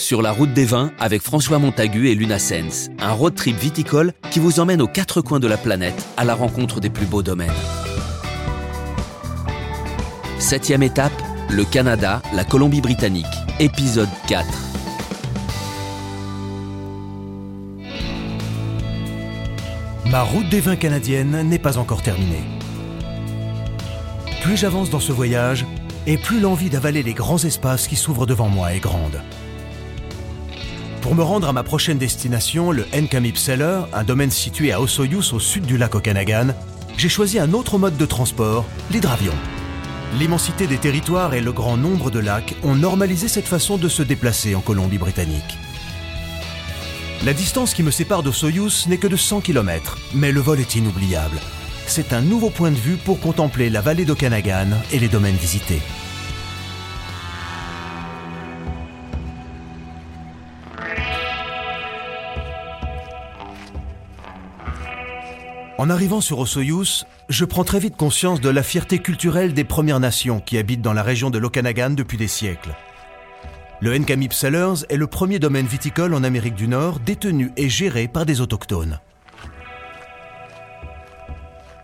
sur la route des vins avec François Montagu et Luna Sens, un road trip viticole qui vous emmène aux quatre coins de la planète à la rencontre des plus beaux domaines. Septième étape, le Canada, la Colombie-Britannique, épisode 4. Ma route des vins canadiennes n'est pas encore terminée. Plus j'avance dans ce voyage, et plus l'envie d'avaler les grands espaces qui s'ouvrent devant moi est grande. Pour me rendre à ma prochaine destination, le Nkamip Cellar, un domaine situé à Osoyoos au sud du lac Okanagan, j'ai choisi un autre mode de transport, l'hydravion. L'immensité des territoires et le grand nombre de lacs ont normalisé cette façon de se déplacer en Colombie-Britannique. La distance qui me sépare d'Osoyoos n'est que de 100 km, mais le vol est inoubliable. C'est un nouveau point de vue pour contempler la vallée d'Okanagan et les domaines visités. En arrivant sur Osoyoos, je prends très vite conscience de la fierté culturelle des Premières Nations qui habitent dans la région de l'Okanagan depuis des siècles. Le Nkamip Cellars est le premier domaine viticole en Amérique du Nord détenu et géré par des autochtones.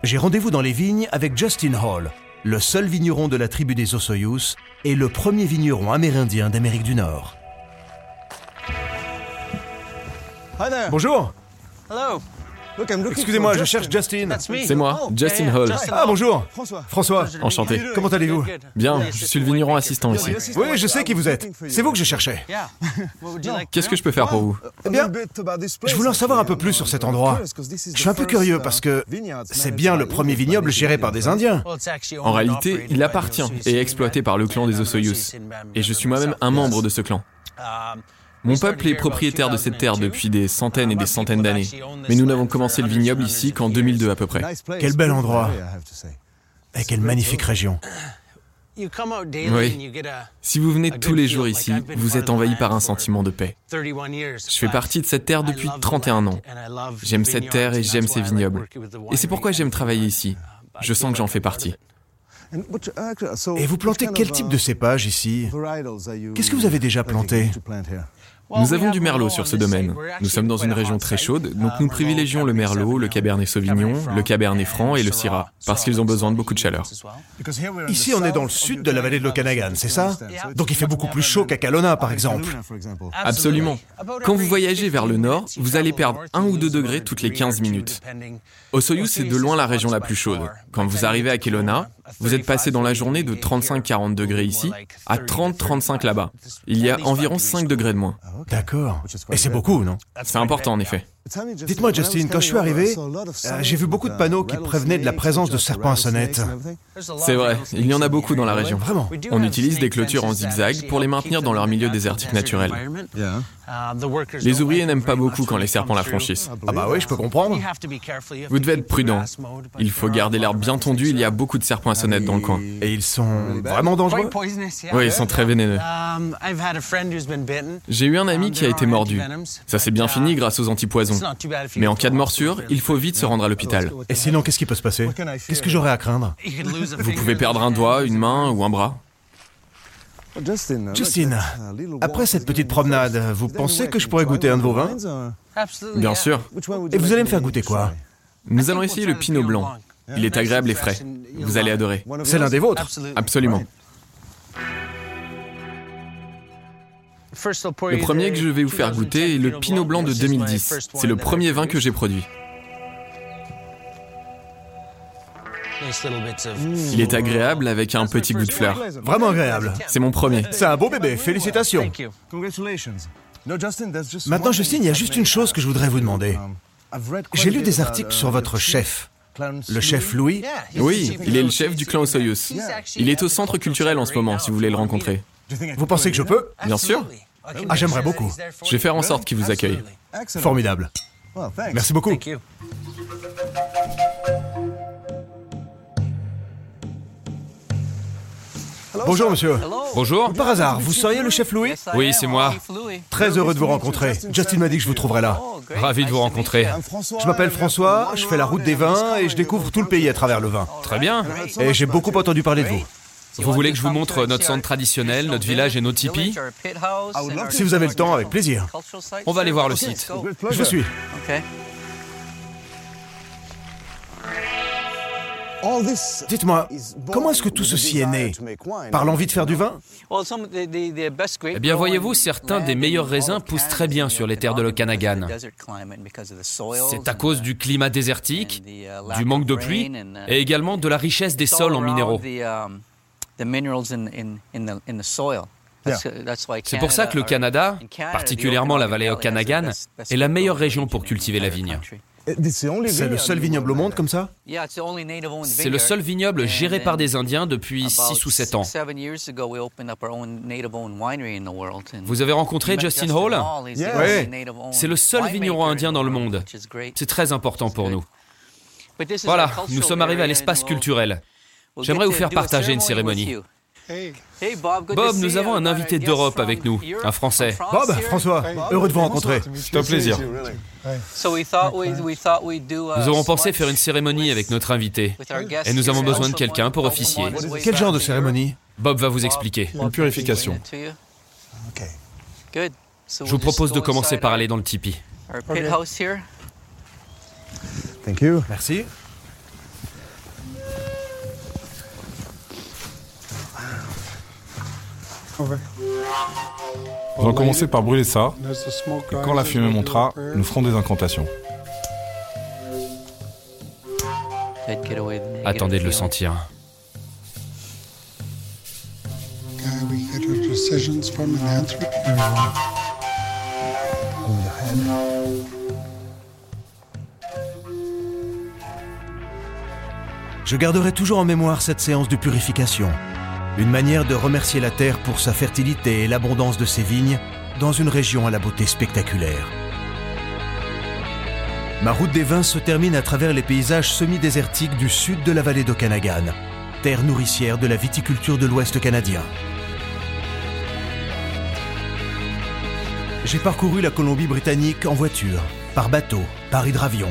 J'ai rendez-vous dans les vignes avec Justin Hall, le seul vigneron de la tribu des Osoyoos et le premier vigneron amérindien d'Amérique du Nord. Bonjour Excusez-moi, je cherche Justin. C'est moi, Justin Hall. Ah bonjour François, Enchanté. comment allez-vous Bien, je suis le vigneron assistant ici. Oui, je sais qui vous êtes. C'est vous que je cherchais. Qu'est-ce que je peux faire pour vous Eh bien, je voulais en savoir un peu plus sur cet endroit. Je suis un peu curieux parce que c'est bien le premier vignoble géré par des Indiens. En réalité, il appartient et est exploité par le clan des Osoyoos. Et je suis moi-même un membre de ce clan. Mon peuple est propriétaire de cette terre depuis des centaines et des centaines d'années. Mais nous n'avons commencé le vignoble ici qu'en 2002 à peu près. Quel bel endroit. Et quelle magnifique région. Oui. Si vous venez tous les jours ici, vous êtes envahi par un sentiment de paix. Je fais partie de cette terre depuis 31 ans. J'aime cette terre et j'aime ces vignobles. Et c'est pourquoi j'aime travailler ici. Je sens que j'en fais partie. Et vous plantez quel type de cépage ici? Qu'est-ce que vous avez déjà planté Nous avons du merlot sur ce domaine. Nous sommes dans une région très chaude, donc nous privilégions le merlot, le cabernet sauvignon, le cabernet franc et le syrah, parce qu'ils ont besoin de beaucoup de chaleur. Ici, on est dans le sud de la vallée de l'Okanagan, c'est ça Donc il fait beaucoup plus chaud qu'à Kelowna, par exemple. Absolument. Quand vous voyagez vers le nord, vous allez perdre 1 ou 2 degrés toutes les 15 minutes. Osoyoos, c'est de loin la région la plus chaude. Quand vous arrivez à Kelowna, vous êtes passé dans la journée de 35-40 degrés ici à 30-35 là-bas. Il y a environ 5 degrés de moins. D'accord. Et c'est beaucoup, non? C'est important en effet. Dites-moi, Justin, quand je suis arrivé, euh, j'ai vu beaucoup de panneaux qui prévenaient de la présence de serpents à sonnette. C'est vrai, il y en a beaucoup dans la région. Vraiment On utilise des clôtures en zigzag pour les maintenir dans leur milieu désertique naturel. Les ouvriers n'aiment pas beaucoup quand les serpents la franchissent. Ah bah oui, je peux comprendre. Vous devez être prudent. Il faut garder l'herbe bien tondue, il y a beaucoup de serpents à sonnette dans le coin. Et ils sont vraiment dangereux Oui, ils sont très vénéneux. J'ai eu un ami qui a été mordu. Ça s'est bien fini grâce aux antipoisons. Mais en cas de morsure, il faut vite se rendre à l'hôpital. Et sinon, qu'est-ce qui peut se passer Qu'est-ce que j'aurais à craindre Vous pouvez perdre un doigt, une main ou un bras. Justine, après cette petite promenade, vous pensez que je pourrais goûter un de vos vins Bien sûr. Et vous allez me faire goûter quoi Nous allons essayer le pinot blanc. Il est agréable et frais. Vous allez adorer. C'est l'un des vôtres Absolument. Le premier que je vais vous faire goûter est le Pinot Blanc de 2010. C'est le premier vin que j'ai produit. Il est agréable avec un petit goût de fleur. Vraiment agréable. C'est mon premier. C'est un beau bébé, félicitations. Maintenant, Justine, il y a juste une chose que je voudrais vous demander. J'ai lu des articles sur votre chef. Le chef Louis Oui, il est le chef du clan Osoyoos. Il est au centre culturel en ce moment, si vous voulez le rencontrer. Vous pensez que je peux Bien sûr. Ah, j'aimerais beaucoup. Je vais faire en sorte qu'il vous accueille. Formidable. Merci beaucoup. Bonjour, monsieur. Bonjour. Par hasard, vous seriez le chef Louis? Oui, c'est moi. Très heureux de vous rencontrer. Justin m'a dit que je vous trouverais là. Ravi de vous rencontrer. Je m'appelle François, je fais la route des vins et je découvre tout le pays à travers le vin. Très bien. Et j'ai beaucoup entendu parler de vous. Vous voulez que je vous montre notre centre traditionnel, notre village et nos tipis Si vous avez le temps, avec plaisir. On va aller voir le site. Je suis. Dites-moi, comment est-ce que tout ceci est né? Par l'envie de faire du vin? Eh bien, voyez-vous, certains des meilleurs raisins poussent très bien sur les terres de l'Okanagan. C'est à cause du climat désertique, du manque de pluie et également de la richesse des sols en minéraux. C'est pour ça que le Canada, particulièrement la vallée Okanagan, est la meilleure région pour cultiver la vigne. C'est le seul vignoble au monde comme ça? C'est le seul vignoble géré par des Indiens depuis 6 ou 7 ans. Vous avez rencontré Justin Hall? Oui. C'est le seul vigneron indien dans le monde. C'est très important pour nous. Voilà, nous sommes arrivés à l'espace culturel. J'aimerais vous faire partager une cérémonie. Bob, nous avons un invité d'Europe avec nous, un Français. Bob, François, heureux de vous rencontrer. C'est un plaisir. Nous avons pensé faire une cérémonie avec notre invité. Et nous avons besoin de quelqu'un pour officier. Quel genre de cérémonie? Bob va vous expliquer. Une purification. Je vous propose de commencer par aller dans le tipi. Merci. Nous allons commencer par brûler ça, et quand la fumée montera, nous ferons des incantations. Attendez de le sentir. Je garderai toujours en mémoire cette séance de purification. Une manière de remercier la terre pour sa fertilité et l'abondance de ses vignes dans une région à la beauté spectaculaire. Ma route des vins se termine à travers les paysages semi-désertiques du sud de la vallée d'Okanagan, terre nourricière de la viticulture de l'Ouest canadien. J'ai parcouru la Colombie-Britannique en voiture, par bateau, par hydravion.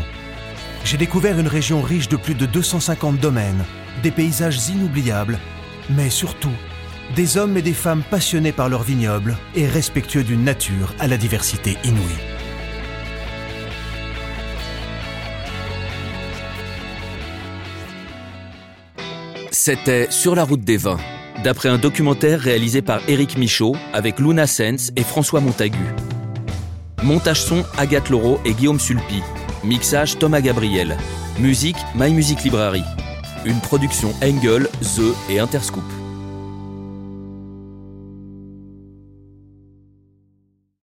J'ai découvert une région riche de plus de 250 domaines, des paysages inoubliables, mais surtout des hommes et des femmes passionnés par leur vignoble et respectueux d'une nature à la diversité inouïe. C'était Sur la route des vins, d'après un documentaire réalisé par Éric Michaud avec Luna Sens et François Montagu. Montage son Agathe Laureau et Guillaume Sulpi. Mixage Thomas Gabriel. Musique My Music Library. Une production Engel, The et Interscoop.